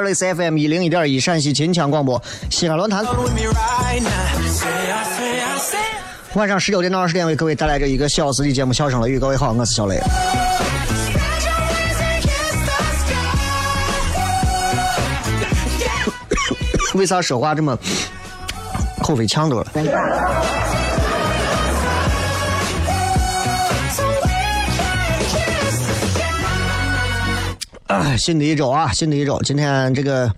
好，这里是 FM 一零一点一陕西秦腔广播西安论坛.晚上十九点到二十点为各位带来这一个小时的节目《笑声雷雨》。各位好，我是小雷。为啥说话这么口飞呛多了？啊，新的一周啊，新的一周，今天这个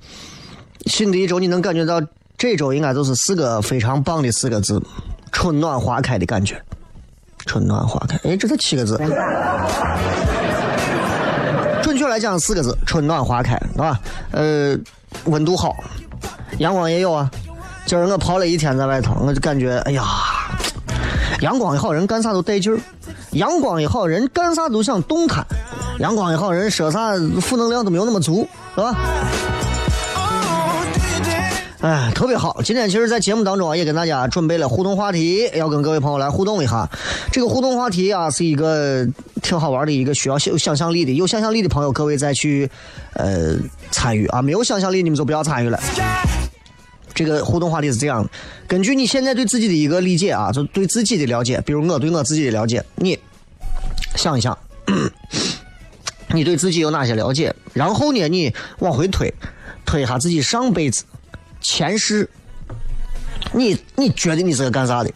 新的一周，你能感觉到这周应该都是四个非常棒的四个字：春暖花开的感觉。春暖花开，哎，这才七个字。准确来讲四个字：春暖花开，是吧？呃，温度好，阳光也有啊。今儿我跑了一天在外头，我就感觉，哎呀，阳光一好，人干啥都带劲儿；阳光一好，人干啥都想动弹；阳光也好，人说啥负能量都没有那么足，是吧？哎，特别好！今天其实，在节目当中，也跟大家准备了互动话题，要跟各位朋友来互动一下。这个互动话题啊，是一个挺好玩的一个需要有想象力的，有想象力的朋友，各位再去呃参与啊；没有想象力，你们就不要参与了。这个互动话题是这样的：根据你现在对自己的一个理解啊，就对自己的了解，比如我对我自己的了解，你想一想，你对自己有哪些了解？然后呢，你往回推，推一下自己上辈子、前世，你你觉得你是个干啥的？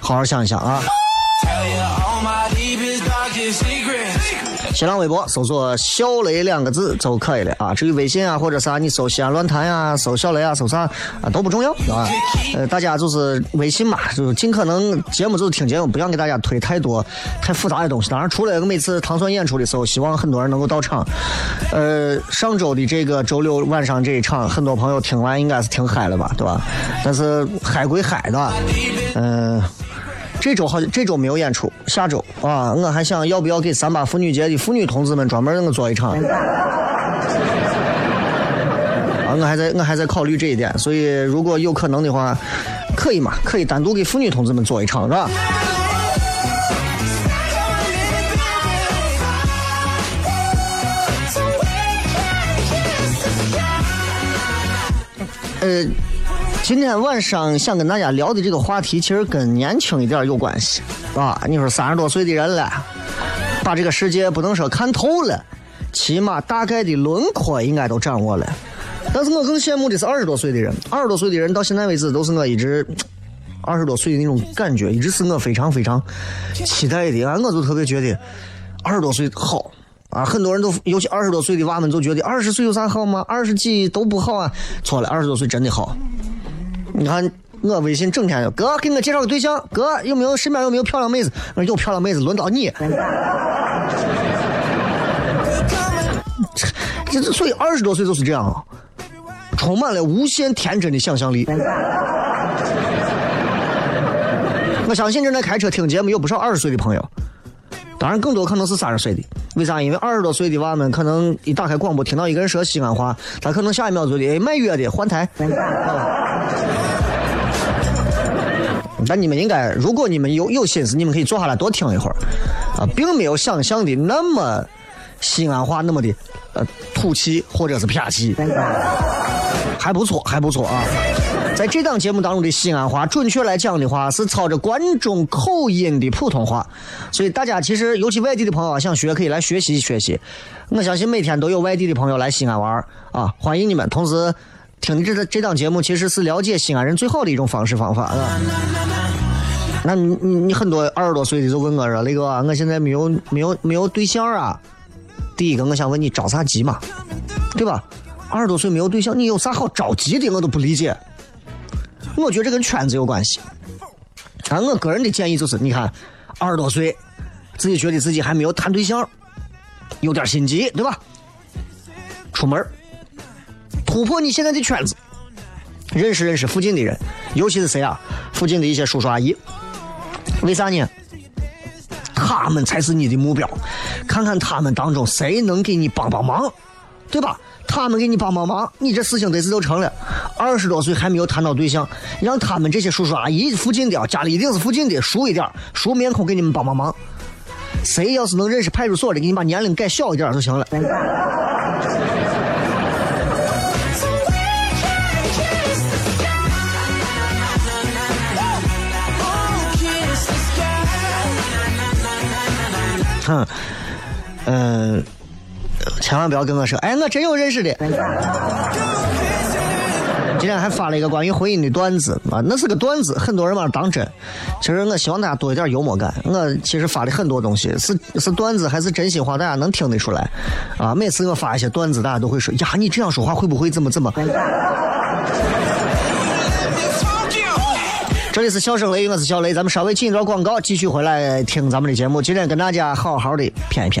好好想一想啊！新浪微博搜索“小雷”两个字就可以了啊。至于微信啊或者啥，你搜西安论坛呀、搜小雷啊、搜啥啊都不重要啊。呃，大家就是微信嘛，就是尽可能节目就是听节目，不想给大家推太多太复杂的东西。当然，除了每次糖蒜演出的时候，希望很多人能够到场。呃，上周的这个周六晚上这一场，很多朋友听完应该是听嗨了吧，对吧？但是嗨归嗨的，嗯、这周好像这周没有演出，下周啊，我还想要不要给三八妇女节的妇女同志们专门给我做一场。啊，我还在我还在考虑这一点，所以如果有可能的话，可以嘛？可以单独给妇女同志们做一场，是吧？呃，今天晚上想跟大家聊的这个话题，其实跟年轻一点有关系啊。你说三十多岁的人了，把这个世界不能说看透了，起码大概的轮廓应该都掌握了。但是我更羡慕的是二十多岁的人，二十多岁的人到现在为止都是我一直二十多岁的那种感觉，一直是我非常非常期待的。啊，我就特别觉得二十多岁好啊，很多人都，尤其二十多岁的娃们，都觉得二十岁有啥好吗？二十几都不好啊。错了，二十多岁真的好。你看我微信整天就哥给我介绍个对象，哥有没有身边有没有漂亮妹子？我说有漂亮妹子，轮到你。这这所以二十多岁就是这样啊，充满了无限天真的想象力。我相信正在开车听节目有不少二十岁的朋友，当然更多可能是三十岁的。为啥？因为二十多岁的娃们可能一打开广播听到一个人说西安话，他可能下一秒就得哎卖药的换台。但你们应该，如果你们有有心思，你们可以坐下来多听一会儿，啊，并没有想象的那么西安话那么的呃土气或者是撇气，还不错，还不错啊。在这档节目当中的西安话，准确来讲的话是操着关中口音的普通话，所以大家其实尤其外地的朋友啊，想学可以来学习学习。我相信每天都有外地的朋友来西安玩啊，欢迎你们。同时，听你这这档节目其实是了解西安人最好的一种方式方法啊。那你你你很多二十多岁的就问我说：“雷哥，我现在没有没有没有对象啊。”第一个，我想问你着啥急嘛？对吧？二十多岁没有对象，你有啥好着急的？我都不理解。我觉得这跟圈子有关系。啊，我个人的建议就是，你看，二十多岁，自己觉得自己还没有谈对象，有点心急，对吧？出门突破你现在的圈子，认识认识附近的人，尤其是谁啊？附近的一些叔叔阿姨。为啥呢？他们才是你的目标，看看他们当中谁能给你帮帮忙，对吧？他们给你帮帮忙，你这事情得是就成了。二十多岁还没有谈到对象，让他们这些叔叔阿姨附近的，家里一定是附近的，熟一点，熟面孔给你们帮帮忙。谁要是能认识派出所的，给你把年龄改小一点就行了。哼，嗯，千万不要跟我说，哎，我真有认识的。今天还发了一个关于婚姻的段子啊，那是个段子，很多人把它当真。其实我希望大家多一点幽默感。我其实发的很多东西是是段子还是真心话，大家能听得出来啊。每次我发一些段子，大家都会说呀，你这样说话会不会怎么怎么？这里是笑声雷，我是小雷，咱们稍微进一段广告，继续回来听咱们的节目。今天跟大家好好的谝一谝。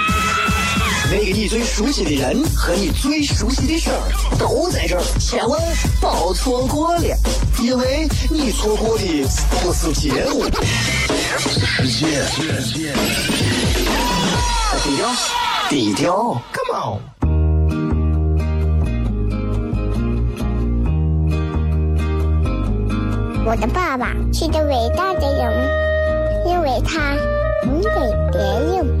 那个你最熟悉的人和你最熟悉的事儿都在这儿，千万别错过了，因为你错过的不是节目，世界。低调，低调，Come on。我的爸爸是个伟大的人，因为他能给别人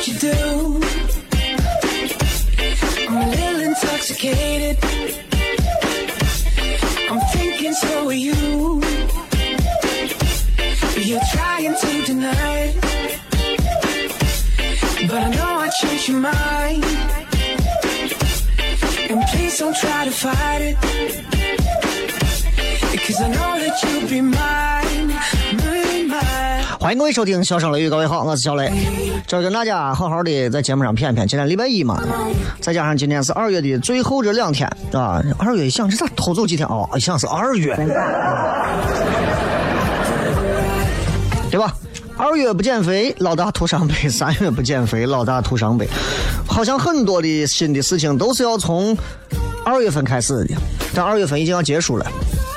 What you do. I'm a little intoxicated. I'm thinking so are you. You're trying to deny it. But I know I changed your mind. And please don't try to fight it. Because I know that you'll be mine. 欢迎各位收听《笑声雷雨》，各位好，我是小雷，今儿跟大家好好的在节目上谝一谝。今天礼拜一嘛，再加上今天是二月的最后这两天啊，二月一想这咋偷走几天啊？一想是二月，二月不减肥，老大徒伤悲；三月不减肥，老大徒伤悲。好像很多的新的事情都是要从二月份开始的，但二月份已经要结束了，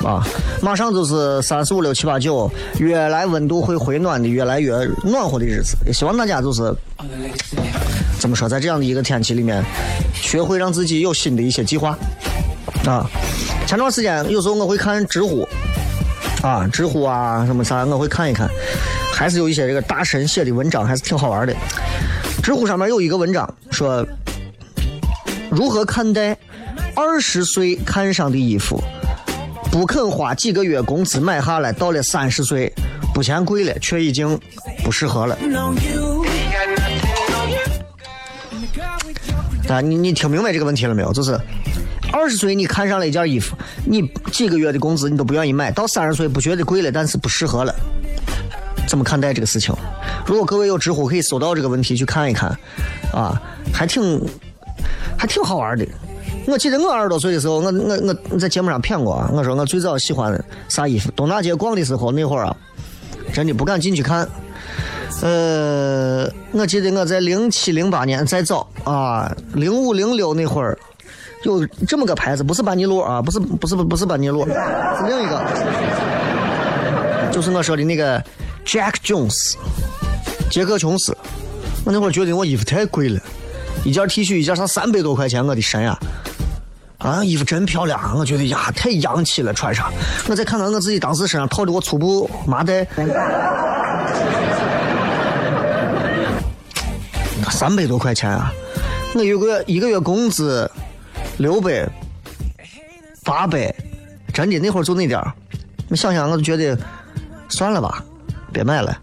啊，马上就是三四五六七八九，越来温度会回暖的，越来越暖和的日子。也希望大家就是怎么说，在这样的一个天气里面，学会让自己有新的一些计划。啊，前段时间有时候我会看知乎，啊，知乎啊什么啥，我会看一看，还是有一些这个大神写的文章，还是挺好玩的。知乎上面有一个文章说，如何看待二十岁看上的衣服，不肯花几个月工资买下来，到了三十岁不嫌贵了，却已经不适合了。啊，你你听明白这个问题了没有？就是二十岁你看上了一件衣服，你几个月的工资你都不愿意买，到三十岁不觉得贵了，但是不适合了，怎么看待这个事情？如果各位有知乎，可以搜到这个问题去看一看，啊，还挺还挺好玩的。我记得我二十多岁的时候，我我我在节目上骗过啊，我说我最早喜欢啥衣服，东大街逛的时候那会儿啊，真的不敢进去看。呃，我记得我在零七零八年再早啊，零五零六那会儿有这么个牌子，不是班尼路啊，不是不是不是班尼路，是另一个，就是我说的那个 Jack Jones，杰克琼斯。我那会儿觉得我衣服太贵了，一件 T 恤一件上三百多块钱，我的神呀！啊，衣服真漂亮，我觉得呀太洋气了，穿上。我再看看我自己当时身上套的我粗布麻袋。三百多块钱啊！我一个一个月工资六百、八百，真的那会儿就那点儿。你想想，我就觉得算了吧，别买了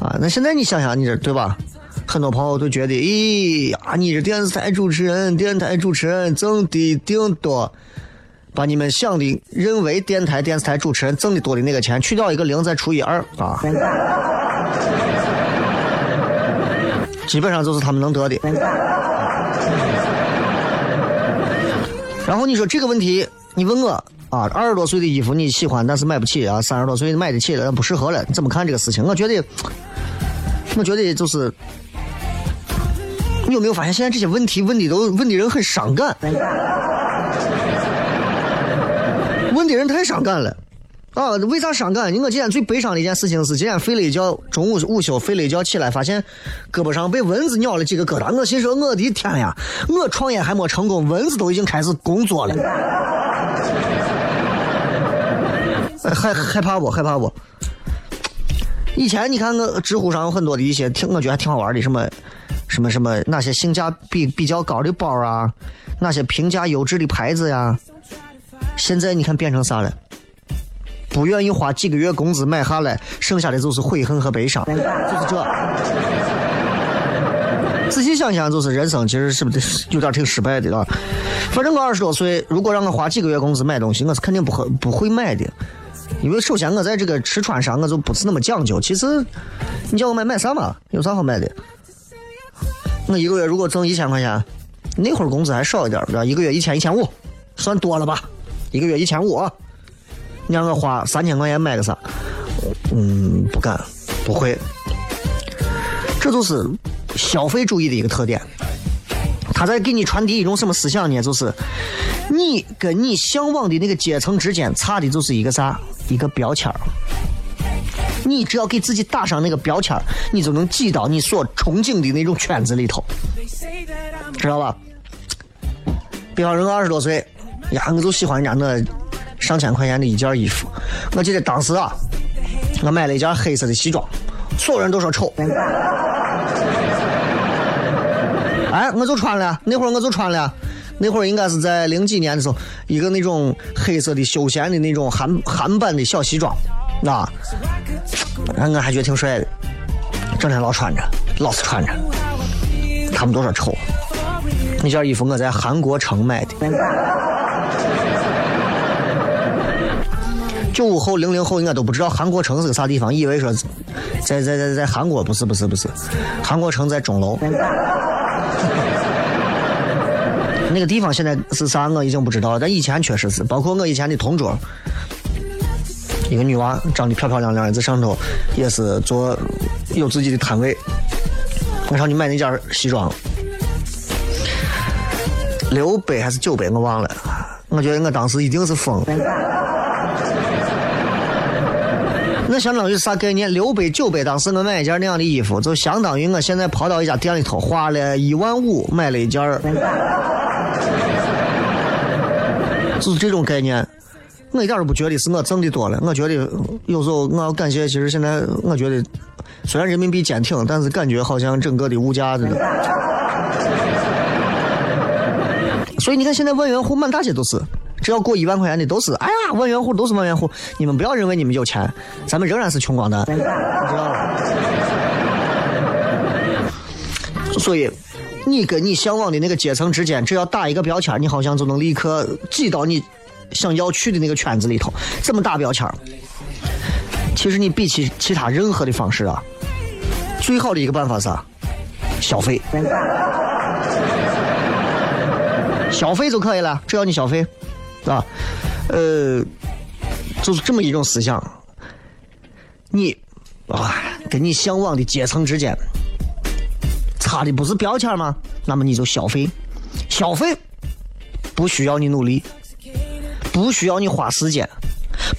啊！那现在你想想，你这对吧？很多朋友都觉得，咦呀，你这电视台主持人、电台主持人挣的顶多，把你们想的认为电台、电视台主持人挣的多的那个钱去掉一个零，再除以二啊。基本上就是他们能得的。然后你说这个问题，你问我啊，二十多岁的衣服你喜欢，但是买不起啊；三十多岁买得起了，不适合了，你怎么看这个事情？我觉得，我觉得就是，你有没有发现现在这些问题问的都问的人很伤感，问的人太伤感了。啊，为啥伤感？我今天最悲伤的一件事情是，今天睡了一觉，中午午休睡了一觉起来，发现胳膊上被蚊子咬了几个疙瘩。我心说，我的天呀！我创业还没成功，蚊子都已经开始工作了。害害怕不？害怕不？以前你看，我知乎上有很多的一些挺，我觉得还挺好玩的，什么什么什么，那些性价比比较高的包啊，那些评价优质的牌子呀？现在你看变成啥了？不愿意花几个月工资买下来，剩下的就是悔恨和悲伤，就是这。仔细想想，就是人生其实是不是有点挺失败的啊？反正我二十多岁，如果让我花几个月工资买东西，我是肯定不会不会买的，因为首先我在这个吃穿上我就不是那么讲究。其实，你叫我买买啥嘛？有啥好买的？我一个月如果挣一千块钱，那会儿工资还少一点，对吧？一个月一千一千五，算多了吧？一个月一千五。你让我花三千块钱买个啥？嗯，不敢，不会。这就是消费主义的一个特点。他在给你传递一种什么思想呢？就是你跟你向往的那个阶层之间差的就是一个啥？一个标签你只要给自己打上那个标签你就能挤到你所憧憬的那种圈子里头，知道吧？比方说，我二十多岁，呀，我就喜欢人家那。上千块钱的一件衣服，我记得当时啊，我买了一件黑色的西装，所有人都说丑。哎，我就穿了，那会儿我就穿了，那会儿应该是在零几年的时候，一个那种黑色的休闲的那种韩韩版的小西装，啊，我还觉得挺帅的，整天老穿着，老是穿着，他们都说丑。那件衣服我在韩国城买的。九五后、零零后应该都不知道韩国城是个啥地方，以为说在在在在韩国，不是不是不是，韩国城在钟楼。那个地方现在是啥我已经不知道了，但以前确实是，包括我以前的同桌，一个女娃长得漂漂亮亮的，在上头也是做有自己的摊位。我上去买那件西装，六百还是九百我忘了。我觉得我当时一定是疯了。那相当于啥概念？六百九百，当时我买一件那样的衣服，就相当于我现在跑到一家店里头花了一万五买了一件，就是这种概念。我一点都不觉得是我挣的多了，我觉得有时候我要感谢，其实现在我觉得虽然人民币坚挺，但是感觉好像整个的物价的。所以你看，现在万元户满大街都是，只要过一万块钱的都是，哎呀，万元户都是万元户。你们不要认为你们有钱，咱们仍然是穷光蛋，你知道吗？所以，你跟你向往的那个阶层之间，只要打一个标签，你好像就能立刻挤到你想要去的那个圈子里头。怎么打标签？其实你比起其他任何的方式啊，最好的一个办法是？消费。消费就可以了，只要你消费，是吧？呃，就是这么一种思想。你啊，跟你向往的阶层之间差的不是标签吗？那么你就消费，消费不需要你努力，不需要你花时间，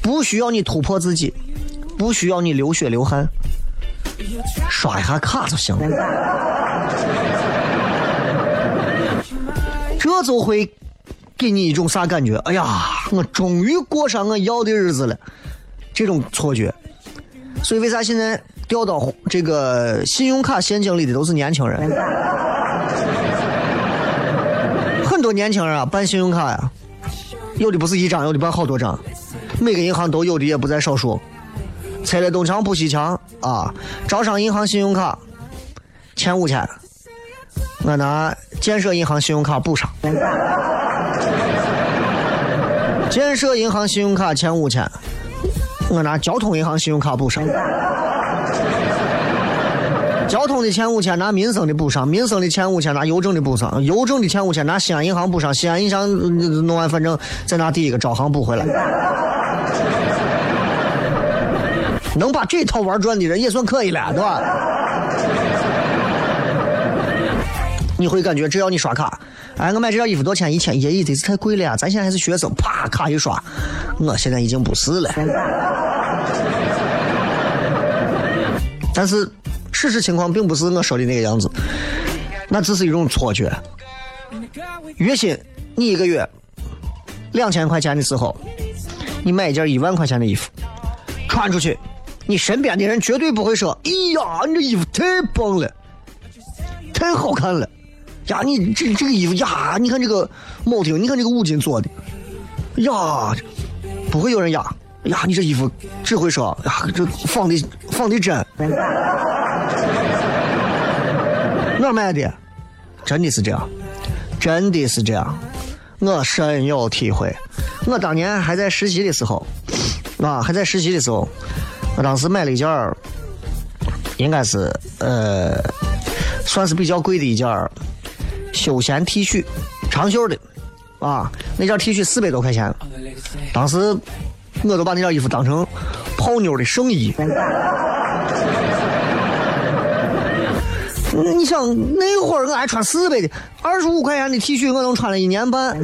不需要你突破自己，不需要你流血流汗，刷一下卡就行了。这就会给你一种啥感觉？哎呀，我终于过上我要的日子了，这种错觉。所以为啥现在掉到这个信用卡陷阱里的都是年轻人？很多年轻人啊，办信用卡呀，有的不是一张，有的办好多张，每个银行都有的，也不在少数。拆了东墙补西墙啊！招商银行信用卡欠五千。我拿建设银行信用卡补上。建设银行信用卡欠五千，我拿交通银行信用卡补上。交通的欠五千，拿民生的补上；民生的欠五千，拿邮政的补上；邮政的欠五千，拿西安银行补上；西安银行弄完，反正再拿第一个招行补回来。能把这套玩转的人也算可以了，对吧？你会感觉只要你刷卡，哎，我买这件衣服多少钱？一千，一，这是太贵了呀！咱现在还是学生，啪，卡一刷，我现在已经不是了。但是事实情况并不是我说的那个样子，那只是一种错觉。月薪你一个月两千块钱的时候，你买一件一万块钱的衣服，穿出去，你身边的人绝对不会说：“哎呀，你这衣服太棒了，太好看了。”呀，你这这个衣服呀，你看这个铆钉，你看这个五金做的，呀，不会有人呀，呀，你这衣服只会说呀，这仿的仿的真，哪买的？真的是这样，真的是这样，我深有体会。我当年还在实习的时候，啊，还在实习的时候，我当时买了一件应该是呃，算是比较贵的一件休闲 T 恤，长袖的，啊，那件 T 恤四百多块钱，当时我都把那件衣服当成泡妞的圣衣。你想那会儿我还穿四百的，二十五块钱的 T 恤我能穿了一年半。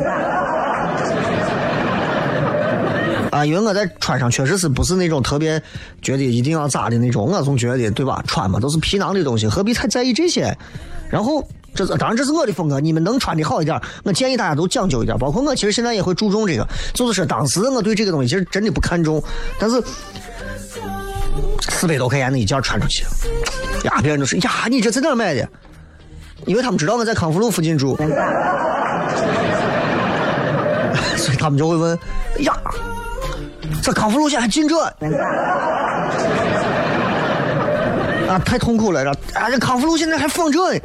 啊，因为我在穿上确实是不是那种特别觉得一定要咋的那种，我总觉得对吧？穿嘛都是皮囊的东西，何必太在意这些？然后。这是当然，这是我的风格。你们能穿的好一点，我建议大家都讲究一点。包括我，其实现在也会注重这个。就是说，当时我对这个东西其实真的不看重，但是四百多块钱的一件穿出去，呀，别人都说呀，你这在哪买的？因为他们知道我在康复路附近住，所以他们就会问：呀，这康复路线还进这？啊，太痛苦了！这啊，这康复路现在还放这呢。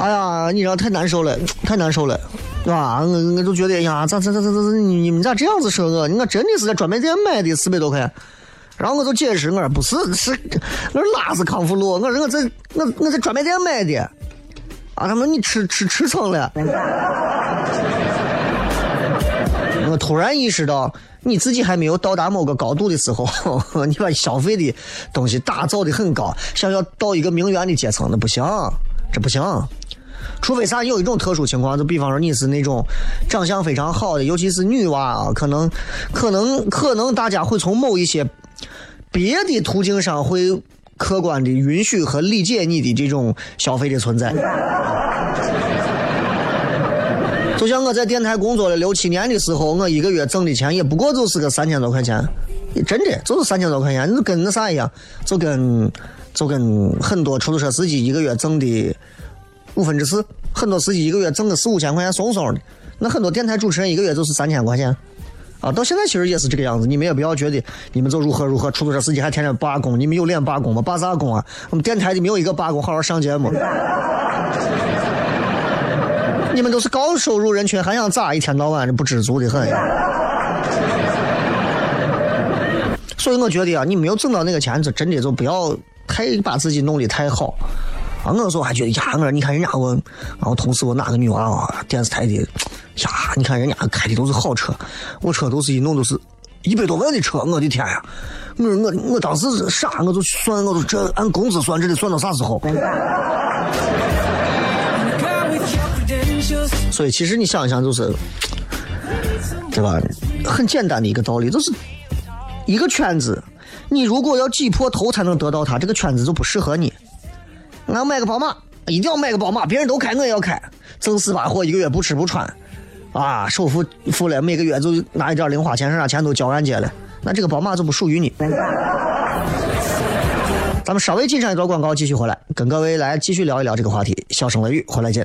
哎呀，你知道太难受了，太难受了，对吧？我我都觉得，呀，咋咋咋咋咋，你们咋这样子说我？我真的是在专卖店买的，四百多块。然后我就解释，我说不是，是我说哪是康复路？我说我在我我在专卖店买的。啊，他们你吃吃吃撑了。我突然意识到。你自己还没有到达某个高度的时候，你把消费的东西打造的很高，想要到一个名媛的阶层，那不行，这不行。除非啥有一种特殊情况，就比方说你是那种长相非常好的，尤其是女娃啊，可能可能可能大家会从某一些别的途径上会客观的允许和理解你的这种消费的存在。像我在电台工作了六七年的时候，我一个月挣的钱也不过就是个三千多块钱，真的就是三千多块钱，就跟那啥一样，就跟就跟很多出租车司机一个月挣的五分之四，很多司机一个月挣个四五千块钱松松的，那很多电台主持人一个月就是三千块钱。啊，到现在其实也是这个样子，你们也不要觉得你们就如何如何，出租车司机还天天罢工，你们有脸罢工吗？罢啥工啊？我们电台的没有一个罢工，好好上节目。你们都是高收入人群，还想咋？一天到晚的不知足的很。所以我觉得啊，你没有挣到那个钱，就真的就不要太把自己弄得太好。啊，我有时候还觉得呀，我你看人家我，啊，我同事我哪个女娃啊，电视台的，呀，你看人家开的都是好车，我车都是一弄都是一百多万的车，我的天呀！我我我当时傻，我就算，我就这按工资算，这得算到啥时候？所以其实你想一想，就是，对吧？很简单的一个道理，就是一个圈子，你如果要挤破头才能得到它，这个圈子就不适合你。我要买个宝马，一定要买个宝马，别人都开我也要开，挣死把货，一个月不吃不穿，啊，首付付了，每个月就拿一点零花钱，剩下钱都交按揭了，那这个宝马就不属于你。咱们稍微进上一段广告，继续回来跟各位来继续聊一聊这个话题。笑声雷雨，回来见。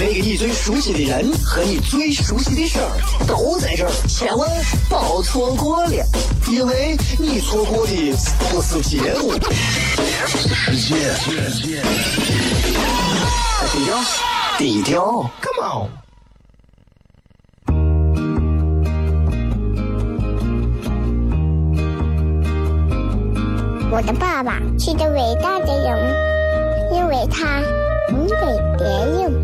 那个你最熟悉的人和你最熟悉的事儿都在这儿，千万别错过了，因为你错过的不是节目，世界。低调，低调，Come on。我的爸爸是个伟大的人，因为他能给别人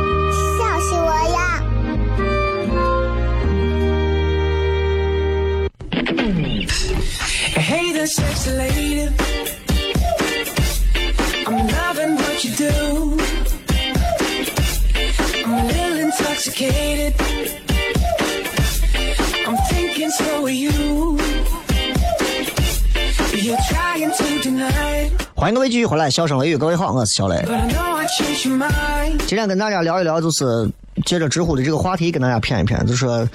迎各位继续回来，笑声雷雨，各位好，我是小雷。今天跟大家聊一聊，就是接着知乎的这个话题，跟大家谝一谝，就是说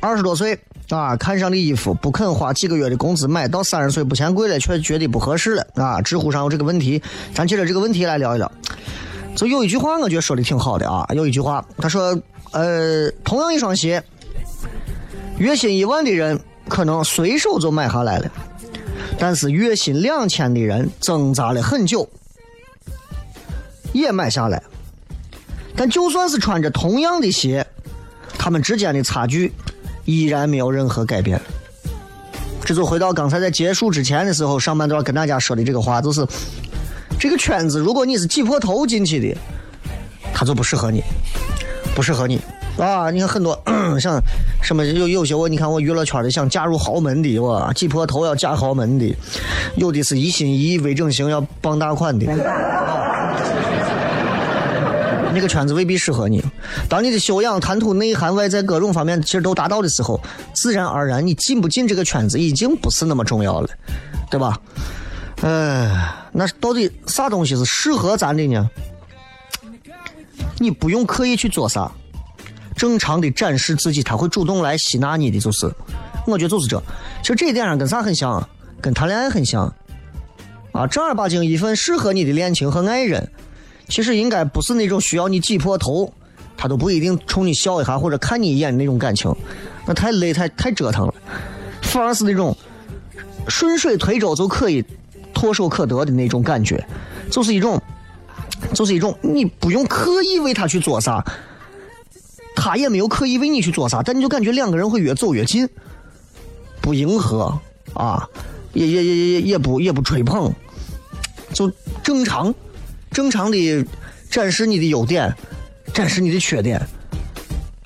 二十多岁啊，看上的衣服不肯花几个月的工资买，到三十岁不嫌贵了，却觉得不合适了啊。知乎上有这个问题，咱接着这个问题来聊一聊。就有一句话，我觉得说的挺好的啊，有一句话，他说，呃，同样一双鞋，月薪一万的人可能随手就买下来了，但是月薪两千的人挣扎了很久，也买下来。但就算是穿着同样的鞋，他们之间的差距依然没有任何改变。这就回到刚才在结束之前的时候，上半段跟大家说的这个话，就是这个圈子，如果你是挤破头进去的，它就不适合你，不适合你啊！你看很多 像什么有有些我你看我娱乐圈的想嫁入豪门的，我挤破头要嫁豪门的，有的是一心一意微整形要傍大款的。那个圈子未必适合你。当你的修养、谈吐、内涵、外在各种方面其实都达到的时候，自然而然你进不进这个圈子已经不是那么重要了，对吧？哎，那到底啥东西是适合咱的呢？你不用刻意去做啥，正常的展示自己，他会主动来吸纳你的，就是，我觉得就是这。其实这一点上跟啥很像啊？跟谈恋爱很像啊！正儿八经一份适合你的恋情和爱人。其实应该不是那种需要你挤破头他都不一定冲你笑一下或者看你一眼的那种感情，那太累太太折腾了。反而是那种顺水推舟就可以唾手可得的那种感觉，就是一种，就是一种你不用刻意为他去做啥，他也没有刻意为你去做啥，但你就感觉两个人会越走越近，不迎合啊，也也也也也不也不吹捧，就正常正常的展示你的优点，展示你的缺点，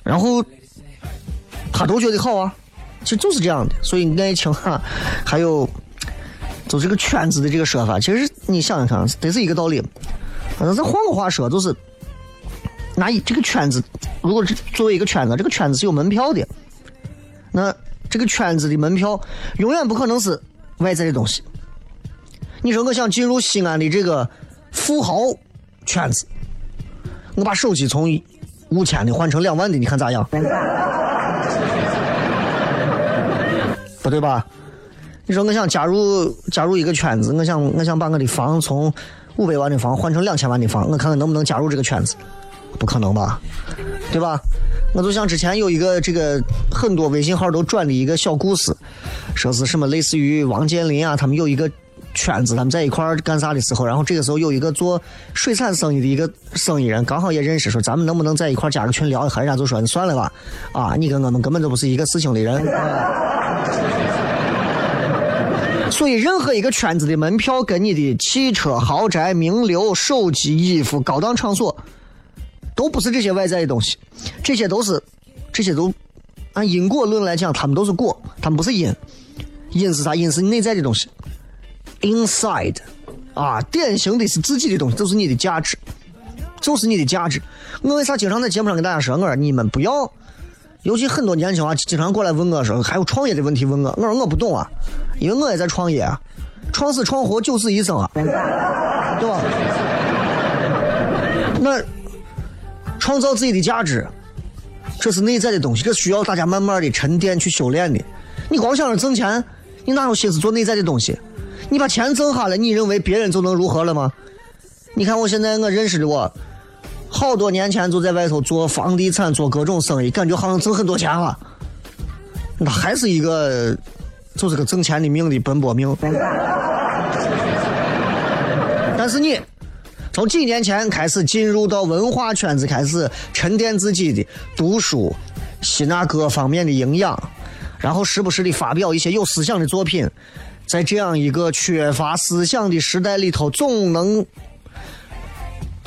然后他都觉得好啊。其实就是这样的，所以爱情啊，还有就这个圈子的这个说法，其实你想一想看，得是一个道理。反正再换个话说，就是拿这个圈子，如果是作为一个圈子，这个圈子是有门票的，那这个圈子的门票永远不可能是外在的东西。你说我想进入西安的这个富豪圈子，我把手机从五千的换成两万的，你看咋样？不对吧？你说我想加入加入一个圈子，我想我想把我的房从五百万的房换成两千万的房，我看看能不能加入这个圈子？不可能吧？对吧？我就像之前有一个这个很多微信号都转的一个小故事，说是什么类似于王健林啊，他们有一个圈子，他们在一块儿干啥的时候，然后这个时候有一个做水产生意的一个生意人，刚好也认识，说咱们能不能在一块儿加个群聊一下？人家就说你算了吧，啊，你跟我们根本就不是一个事情的人。所以，任何一个圈子的门票跟你的汽车、豪宅、名流、手机、衣服、高档场所，都不是这些外在的东西，这些都是，这些都按因果论来讲，他们都是果，他们不是因。因是啥？因是内在的东西，inside，啊，典型的是自己的东西，就是你的价值，就是你的价值。我为啥经常在节目上跟大家说，我说你们不要。尤其很多年轻啊，经常过来问我说，还有创业的问题问我，我说我不懂啊，因为我也在创业啊，创死创活九死一生啊，对吧？那创造自己的价值，这是内在的东西，这需要大家慢慢的沉淀去修炼的。你光想着挣钱，你哪有心思做内在的东西？你把钱挣下来，你认为别人就能如何了吗？你看我现在我认识的我。好多年前就在外头做房地产，做各种生意，感觉好像挣很多钱了。那还是一个，就是个挣钱的命的奔波命。但是你从几年前开始进入到文化圈子，开始沉淀自己的读书，吸纳各方面的营养，然后时不时的发表一些有思想的作品，在这样一个缺乏思想的时代里头，总能。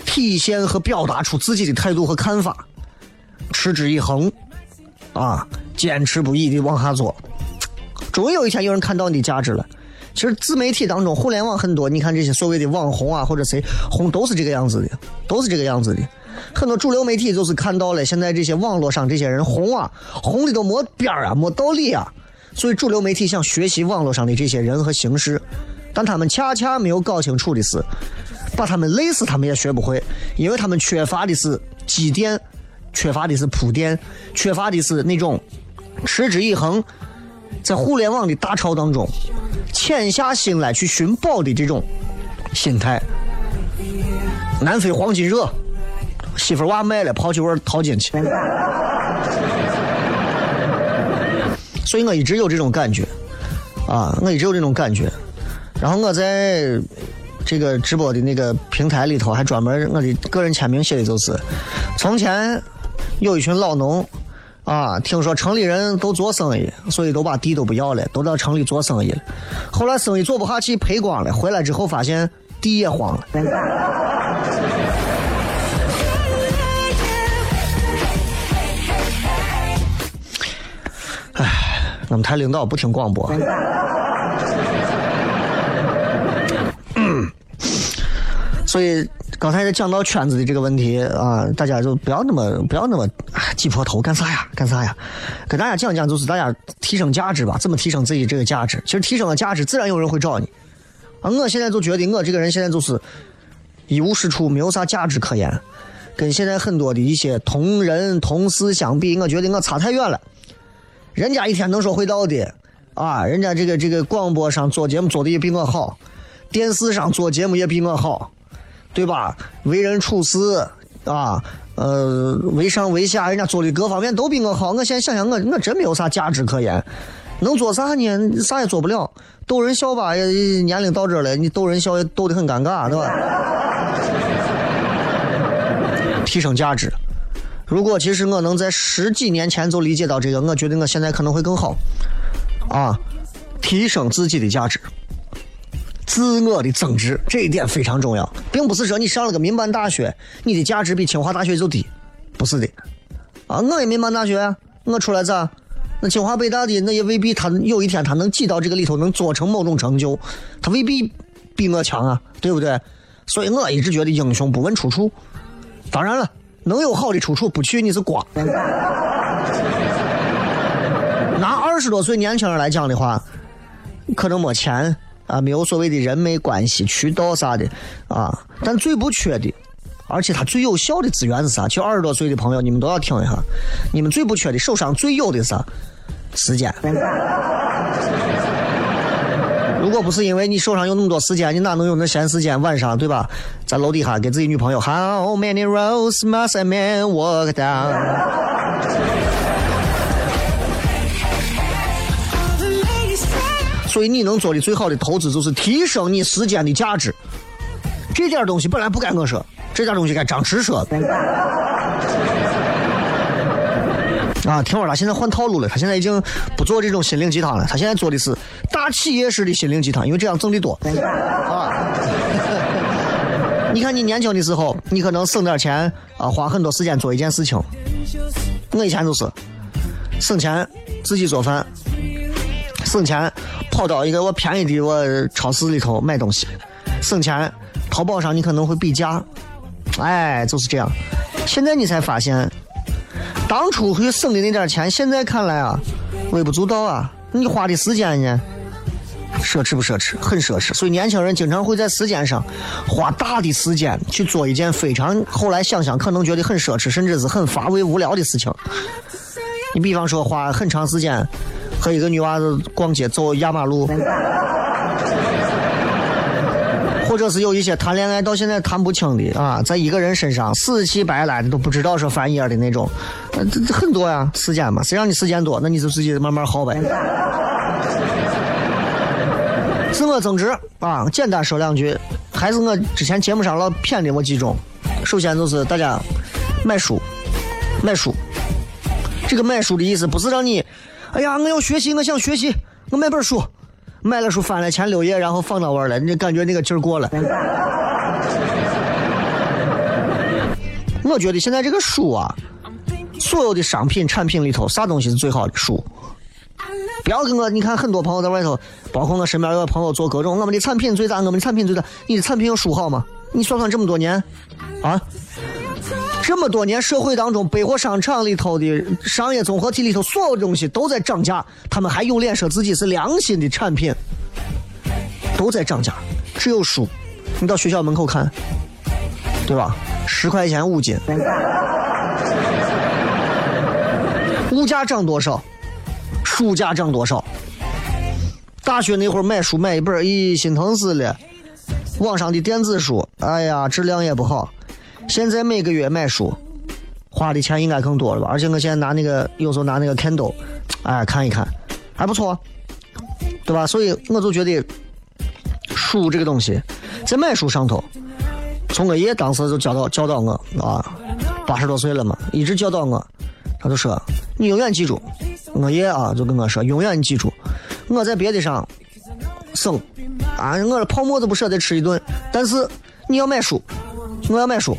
体现和表达出自己的态度和看法，持之以恒，啊，坚持不移的往下做，终于有一天有人看到你的价值了。其实自媒体当中，互联网很多，你看这些所谓的网红啊，或者谁红，都是这个样子的，都是这个样子的。很多主流媒体就是看到了现在这些网络上这些人红啊，红的都没边儿啊，没道理啊，所以主流媒体想学习网络上的这些人和形式，但他们恰恰没有搞清楚的是。把他们累死，他们也学不会，因为他们缺乏的是积淀，缺乏的是铺垫，缺乏的是那种持之以恒，在互联网的大潮当中潜下心来去寻宝的这种心态。南非黄金热，媳妇娃卖了，跑去玩淘金去。所以我一直有这种感觉，啊，我一直有这种感觉，然后我在。这个直播的那个平台里头，还专门我的个人签名写的就是：从前有一群老农，啊，听说城里人都做生意，所以都把地都不要了，都到城里做生意了。后来生意做不下去，赔光了，回来之后发现地也荒了。唉，我们台领导不听广播。所以刚才讲到圈子的这个问题啊，大家就不要那么不要那么挤破头干啥呀？干啥呀？跟大家讲讲，就是大家提升价值吧。怎么提升自己这个价值？其实提升了价值，自然有人会找你。啊，我现在就觉得我这个人现在就是一无是处，没有啥价值可言。跟现在很多的一些同人同事相比，我觉得我差太远了。人家一天能说会道的啊，人家这个这个广播上做节目做的也比我好，电视上做节目也比我好。对吧？为人处事啊，呃，为上为下，人家做的各方面都比我好。我现在想想，我我真没有啥价值可言，能做啥呢？啥也做不了。逗人笑吧，也年龄到这了，你逗人笑也逗得很尴尬，对吧？提升价值。如果其实我能在十几年前就理解到这个，我觉得我现在可能会更好。啊，提升自己的价值，自我的增值，这一点非常重要，并不是说你上了个民办大学，你的价值比清华大学就低，不是的。啊，我也民办大学，我出来咋？那清华北大的那也未必，他有一天他能挤到这个里头，能做成某种成就，他未必比我强啊，对不对？所以我一直觉得英雄不问出处。当然了，能有好的出处，不去你是瓜。拿二十多岁年轻人来讲的话，可能没钱啊，没有所谓的人脉关系、渠道啥的啊，但最不缺的，而且他最有效的资源是啥？就二十多岁的朋友，你们都要听一下，你们最不缺的，手上最有的啥？时间。如果不是因为你手上有那么多时间，你哪能有那闲时间？晚上对吧，在楼底下给自己女朋友 How many roses must a man walk down？所以你能做的最好的投资就是提升你时间的价值。这点东西本来不该我说，这点东西该张弛说。啊，听我了，现在换套路了，他现在已经不做这种心灵鸡汤了，他现在做的是大企业式的心灵鸡汤，因为这样挣的多。啊，你看你年轻的时候，你可能省点钱啊，花很多时间做一件事情。我以前就是省钱自己做饭，省钱跑到一个我便宜的我超市里头买东西，省钱淘宝上你可能会比价，哎，就是这样。现在你才发现。当初会省的那点钱，现在看来啊，微不足道啊。你花的时间呢，奢侈不奢侈？很奢侈。所以年轻人经常会在时间上花大的时间去做一件非常后来想想可能觉得很奢侈，甚至是很乏味无聊的事情。你比方说花很长时间和一个女娃子逛街走压马路。或者是有一些谈恋爱到现在谈不清的啊，在一个人身上死乞白赖的都不知道说翻页的那种，这这很多呀。时间嘛，谁让你时间多，那你就自己慢慢耗呗。自我增值啊，简单说两句，还是我之前节目上老骗的我几种。首先就是大家买书，买书。这个买书的意思不是让你，哎呀，我要学习，我想学习，我买本书。买了书翻了前六页，然后放到玩了，你感觉那个劲儿过了。我觉得现在这个书啊，所有的商品产品里头，啥东西是最好的？书。不要跟我，你看很多朋友在外头，包括我身边有个朋友做各种，我们的产品最大，我们的产品最大。你的产品有书好吗？你算算这么多年，啊，这么多年社会当中，百货商场里头的商业综合体里头，所有东西都在涨价，他们还有脸说自己是良心的产品？都在涨价，只有书，你到学校门口看，对吧？十块钱五斤，物价涨多少？书价涨多少？大学那会儿买书买一本，咦，心疼死了。网上的电子书，哎呀，质量也不好。现在每个月买书，花的钱应该更多了吧？而且我现在拿那个，有时候拿那个 Kindle，哎，看一看，还不错，对吧？所以我就觉得。书这个东西，在买书上头，从我爷当时就教导教导我啊，八十多岁了嘛，一直教导我，他就说你永远记住，我爷啊就跟我说，永远记住，我在别的上省啊，我泡沫都不舍得吃一顿，但是你要买书，我要买书，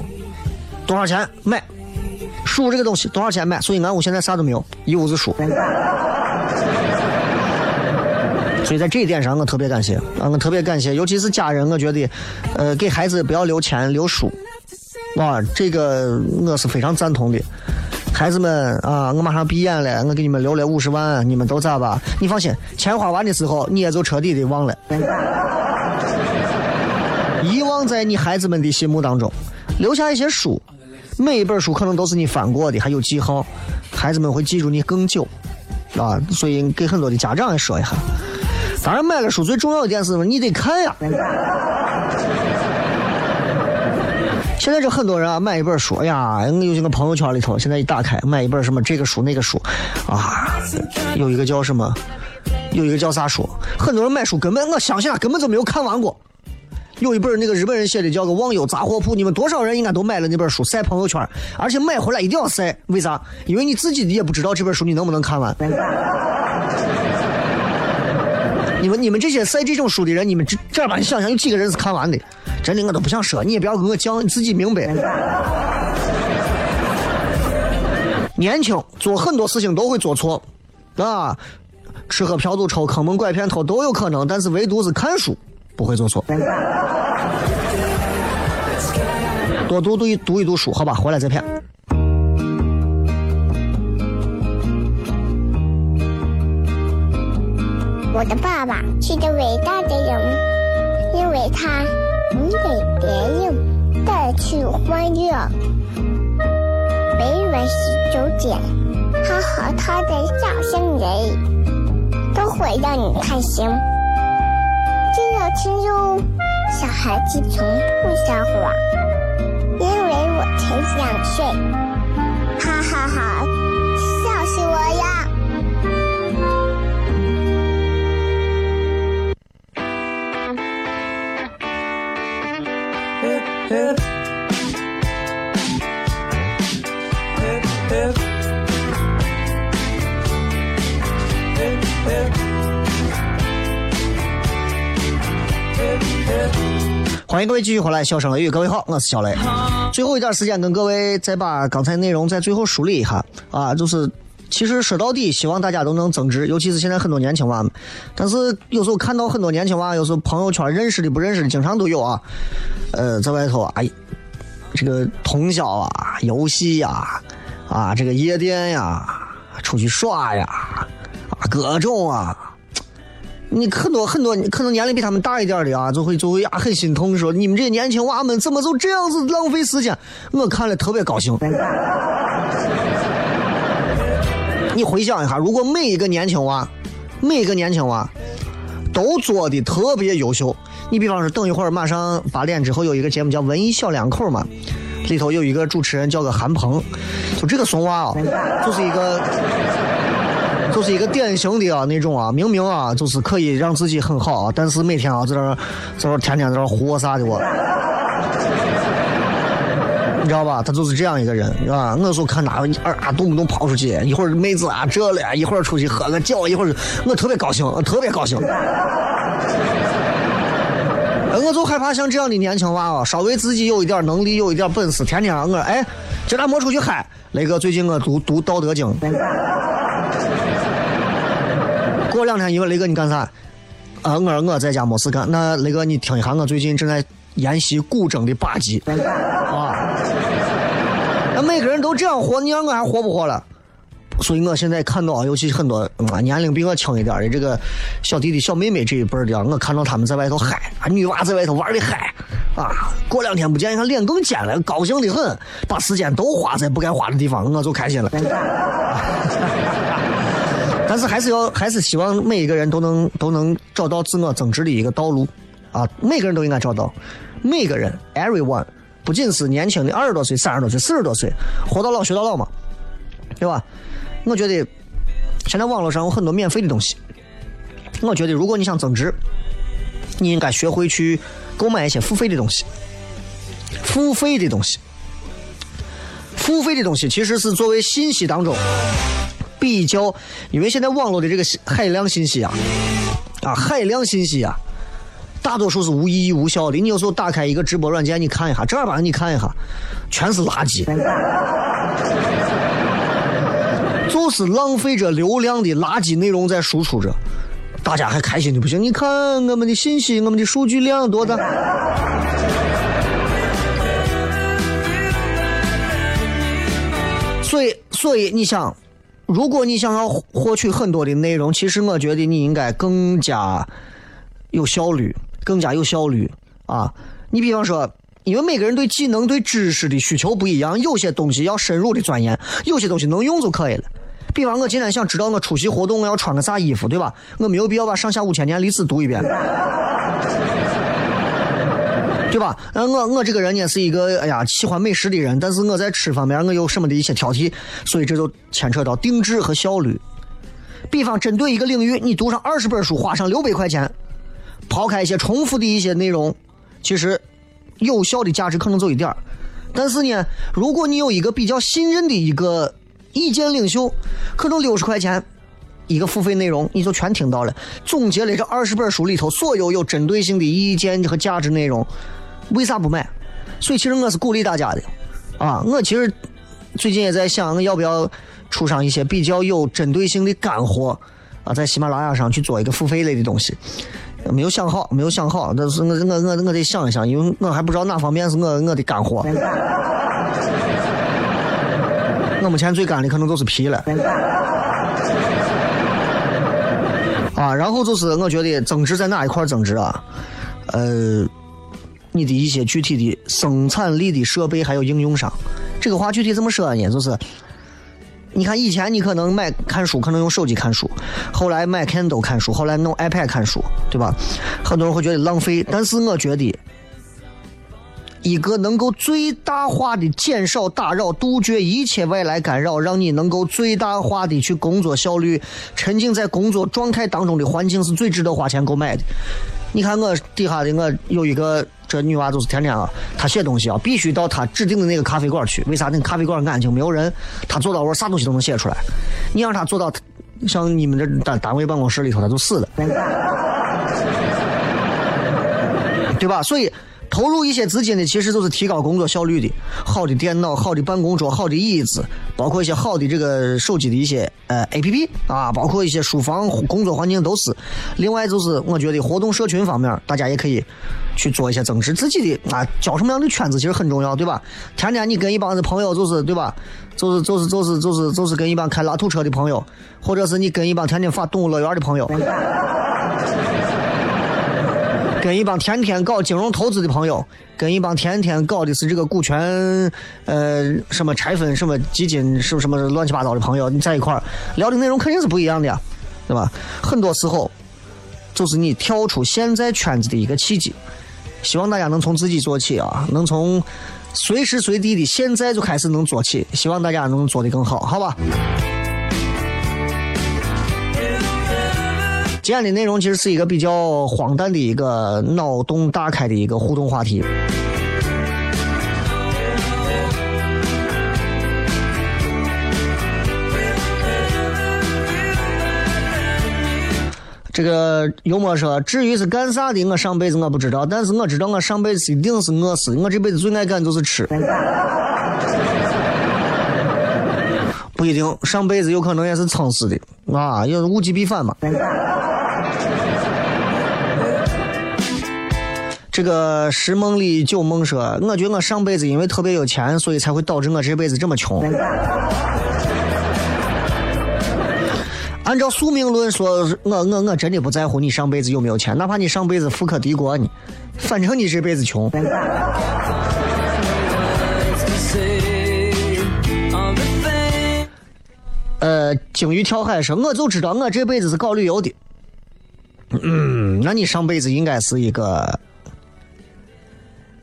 多少钱买？书这个东西多少钱买？所以俺屋现在啥都没有，一屋子书。所以在这一点上，我特别感谢啊！我特别感谢，尤其是家人，我觉得，呃，给孩子不要留钱留书，哇，这个我是非常赞同的。孩子们啊，我马上闭眼了，我给你们留了五十万，你们都咋吧？你放心，钱花完的时候，你也就彻底的忘了，遗忘在你孩子们的心目当中，留下一些书，每一本书可能都是你翻过的，还有记号，孩子们会记住你更久，啊！所以给很多的家长也说一下。当然，买了书最重要一点是什么？你得看呀。现在这很多人啊，买一本书，哎呀，有些个朋友圈里头，现在一打开，买一本什么这个书那个书，啊，有一个叫什么，有一个叫啥书，很多人买书根本我相信啊，根本就没有看完过。有一本那个日本人写的叫个《忘忧杂货铺》，你们多少人应该都买了那本书，晒朋友圈，而且买回来一定要晒，为啥？因为你自己也不知道这本书你能不能看完。你们你们这些晒这种书的人，你们这这吧，你想想有几个人是看完的？真的我都不想说，你也不要跟我犟，你自己明白。年轻做很多事情都会做错，啊，吃喝嫖赌抽坑蒙拐骗偷都有可能，但是唯独是看书不会做错。多读读一读一读书，好吧，回来再骗。我的爸爸是个伟大的人，因为他能给别人带去欢乐。每晚十九点，他和他的笑声人，都会让你开心。听哟，小孩子从不撒谎，因为我才两岁。哈哈哈，欢迎各位继续回来，笑声雷雨，各位好，我是小雷。最后一点时间跟各位再把刚才内容在最后梳理一下啊，就是其实说到底，希望大家都能增值，尤其是现在很多年轻娃们。但是有时候看到很多年轻娃，有时候朋友圈认识的不认识的，经常都有啊。呃，在外头啊，哎，这个通宵啊，游戏呀，啊，这个夜店呀，出去耍呀，啊，各种啊。你很多很多可能年龄比他们大一点的啊，就会就会啊很心痛，说你们这些年轻娃们怎么就这样子浪费时间？我看了特别高兴。你回想一下，如果每一个年轻娃，每一个年轻娃都做的特别优秀，你比方说等一会儿马上八点之后有一个节目叫《文艺小两口》嘛，里头有一个主持人叫个韩鹏，就这个怂娃啊，就是一个。就是一个典型的啊那种啊，明明啊就是可以让自己很好啊，但是每天啊在这儿在这儿天天在这儿活啥的我，你知道吧？他就是这样一个人，是吧？我说看哪二啊动不动跑出去，一会儿妹子啊这了，一会儿出去喝个酒，一会儿我特别高兴，特别高兴。我就害怕像这样的年轻娃啊，稍微自己有一点能力，有一点本事，天天我哎，今天没出去嗨。雷哥，最近我读读《道德经》。过两天，因为雷哥你干啥？啊，我说我在家没事干。那雷哥你听一下，我最近正在研习古筝的把击。啊，那每个人都这样活，你让我还活不活了？所以我现在看到，尤其很多啊年龄比我轻一点的这个小弟弟、小妹妹这一辈的，我看到他们在外头嗨，啊女娃在外头玩的嗨，啊，过两天不见，你看脸更尖了，高兴的很，把时间都花在不该花的地方，我就开心了。但是还是要，还是希望每一个人都能都能找到自我增值的一个道路，啊，每个人都应该找到，每个人，everyone，不仅是年轻的二十多岁、三十多岁、四十多岁，活到老学到老嘛，对吧？我觉得现在网络上有很多免费的东西，我觉得如果你想增值，你应该学会去购买一些付费的东西，付费的东西，付费的东西其实是作为信息当中。比较，因为现在网络的这个海量信息啊，啊海量信息啊，大多数是无意义、无效的。你有时候打开一个直播软件，你看一下，正儿八经你看一下，全是垃圾，就是浪费着流量的垃圾内容在输出着，大家还开心的不行。你看我们的信息，我们的数据量多大？所以，所以你想。如果你想要获取很多的内容，其实我觉得你应该更加有效率，更加有效率啊！你比方说，因为每个人对技能、对知识的需求不一样，有些东西要深入的钻研，有些东西能用就可以了。比方我今天想知道我出席活动我要穿个啥衣服，对吧？我没有必要把上下五千年历史读一遍。对吧？呃，我我这个人呢是一个哎呀喜欢美食的人，但是我在吃方面我有什么的一些挑剔，所以这就牵扯到定制和效率。比方针对一个领域，你读上二十本书，花上六百块钱，抛开一些重复的一些内容，其实有效的价值可能就一点儿。但是呢，如果你有一个比较信任的一个意见领袖，可能六十块钱一个付费内容，你就全听到了，总结了这二十本书里头所有有针对性的意见和价值内容，为啥不买？所以其实我是鼓励大家的，啊，我其实最近也在想，我要不要出上一些比较有针对性的干货啊，在喜马拉雅上去做一个付费类的东西。没有想好，没有想好，但是我我我我得想一想，因为我还不知道哪方面是我我的干货。我目前最干的可能就是皮了。啊，然后就是我觉得增值在哪一块增值啊？呃，你的一些具体的生产力的设备还有应用上，这个话具体怎么说呢？就是，你看以前你可能买看书，可能用手机看书，后来买 Kindle 看书，后来弄 iPad 看书，对吧？很多人会觉得浪费，但是我觉得。一个能够最大化的减少打扰、杜绝一切外来干扰，让你能够最大化的去工作效率、沉浸在工作状态当中的环境，是最值得花钱购买的。你看我底下的我有一个这女娃，就是天天啊，她写东西啊，必须到她指定的那个咖啡馆去。为啥？那个咖啡馆安静，没有人，她坐到我啥东西都能写出来。你让她坐到像你们这单单位办公室里头，她就死了，对吧？所以。投入一些资金呢，其实就是提高工作效率的。好的电脑、好的办公桌、好的椅子，包括一些好的这个手机的一些呃 A P P 啊，包括一些书房工作环境都是。另外就是我觉得活动社群方面，大家也可以去做一些增值自己的啊，交什么样的圈子其实很重要，对吧？天天你跟一帮子朋友就是对吧？就是就是就是就是就是跟一帮开拉土车的朋友，或者是你跟一帮天天发动物乐园的朋友。跟一帮天天搞金融投资的朋友，跟一帮天天搞的是这个股权，呃，什么拆分、什么基金、什么什么乱七八糟的朋友，你在一块儿聊的内容肯定是不一样的呀，对吧？很多时候，就是你跳出现在圈子的一个契机。希望大家能从自己做起啊，能从随时随地的现在就开始能做起。希望大家能做得更好，好吧？今天的内容其实是一个比较荒诞的一个脑洞大开的一个互动话题。这个幽默说：“至于是干啥的，我上辈子我不知道，但是我知道我上辈子一定是饿死。我这辈子最爱干就是吃。”不一定，上辈子有可能也是撑死的啊，也是物极必反嘛。这个石梦里九梦说：“我觉得我上辈子因为特别有钱，所以才会导致我这辈子这么穷。”按照宿命论说，我我我真的不在乎你上辈子有没有钱，哪怕你上辈子富可敌国呢，反正你这辈子穷。呃，鲸鱼跳海说：“我就知道我这辈子是搞旅游的。”嗯，那你上辈子应该是一个。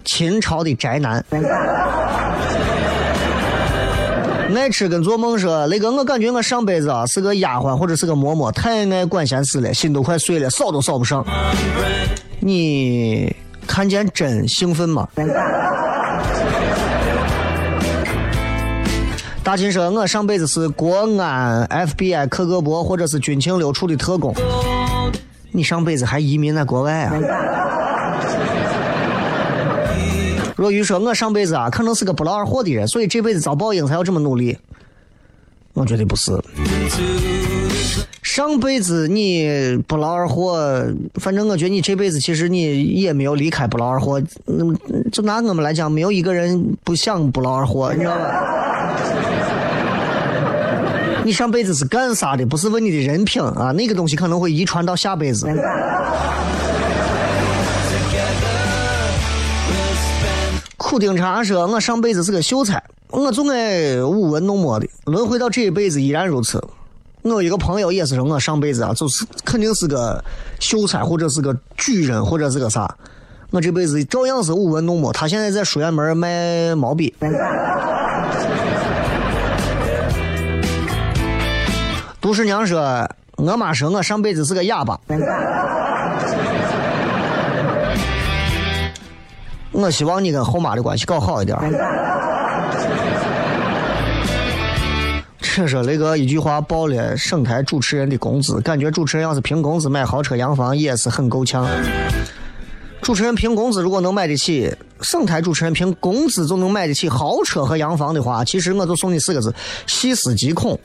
秦朝的宅男，爱吃跟做梦说，那个我感觉我上辈子啊是个丫鬟或者是个嬷嬷，太爱管闲事了，心都快碎了，扫都扫不上。你看见真兴奋吗？大秦说，我上辈子是国安、FBI、克格勃或者是军情六处的特工。你上辈子还移民在国外啊？若愚说：“我上辈子啊，可能是个不劳而获的人，所以这辈子遭报应才要这么努力。”我觉得不是。上辈子你不劳而获，反正我觉得你这辈子其实你也没有离开不劳而获。嗯就拿我们来讲，没有一个人不想不劳而获，你知道吧？你上辈子是干啥的？不是问你的人品啊，那个东西可能会遗传到下辈子。苦丁茶说：“我上辈子是个秀才，我总爱舞文弄墨的，轮回到这一辈子依然如此。我有一个朋友也是说，我上辈子啊，就是肯定是个秀才，或者是个举人，或者是个啥。我这辈子照样是舞文弄墨。他现在在书院门卖毛笔。杜十娘说：“我妈说我上辈子是个哑巴。”我希望你跟后妈的关系搞好一点。这说雷哥一句话爆了省台主持人的工资，感觉主持人要是凭工资买豪车洋房也是很够呛。主持人凭工资如果能买得起，省台主持人凭工资就能买得起豪车和洋房的话，其实我就送你四个字：细思极恐。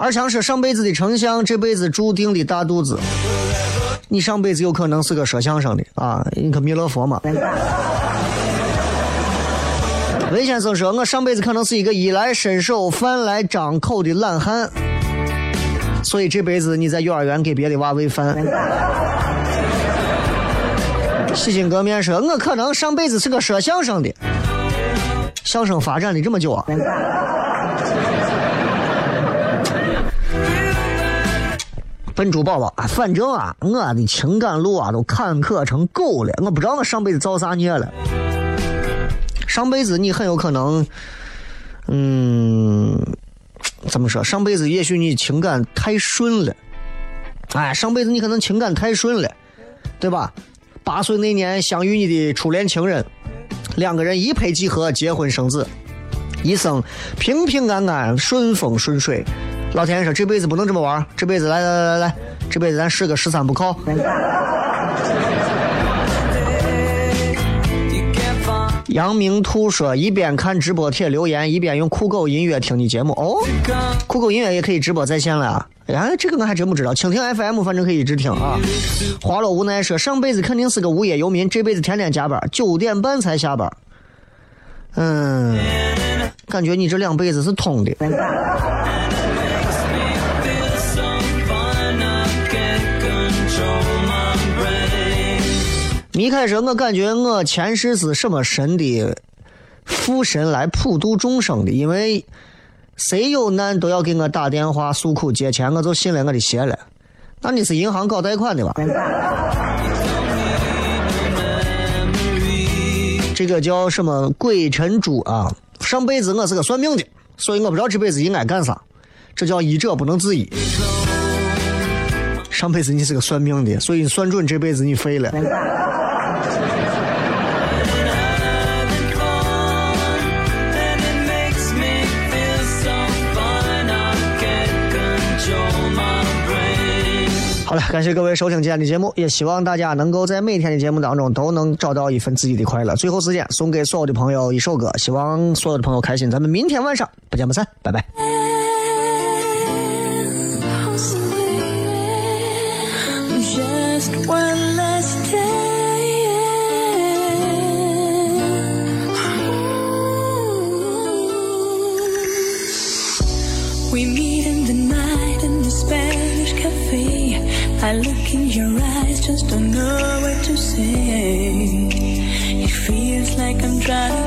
二强说：上辈子的丞相，这辈子注定的大肚子。你上辈子有可能是个说相声的啊，你可弥勒佛嘛。魏先生说：“我上辈子可能是一个衣来伸手、饭来张口的懒汉。”所以这辈子你在幼儿园给别的娃喂饭。洗心革面说，我可能上辈子是个说相声的，相声发展的这么久啊。笨猪宝宝啊，反正啊，我的情感路啊都坎坷成狗了，我不知道我上辈子造啥孽了。上辈子你很有可能，嗯。怎么说？上辈子也许你情感太顺了，哎，上辈子你可能情感太顺了，对吧？八岁那年相遇你的初恋情人，两个人一拍即合，结婚生子，一生平平安安，顺风顺水。老天爷说这辈子不能这么玩，这辈子来来来来来，这辈子咱试个十三不靠。杨明兔说：“一边看直播贴留言，一边用酷狗音乐听你节目。哦，酷狗音乐也可以直播在线了啊！哎，这个我还真不知道。蜻蜓 FM 反正可以一直听啊。”花落无奈说：“上辈子肯定是个无业游民，这辈子天天加班，九点半才下班。”嗯，感觉你这两辈子是通的。一开说：“我感觉我前世是什么神的父神来普度众生的，因为谁有难都要给我打电话诉苦借钱，我就信了我的邪了。那你是银行搞贷款的吧？这个叫什么鬼神珠啊？上辈子我是个算命的，所以我不知道这辈子应该干啥。这叫医者不能自医。上辈子你是个算命的，所以你算准这辈子你废了。”好了，感谢各位收听今天的节目，也希望大家能够在每天的节目当中都能找到一份自己的快乐。最后时间送给所有的朋友一首歌，希望所有的朋友开心。咱们明天晚上不见不散，拜拜。sun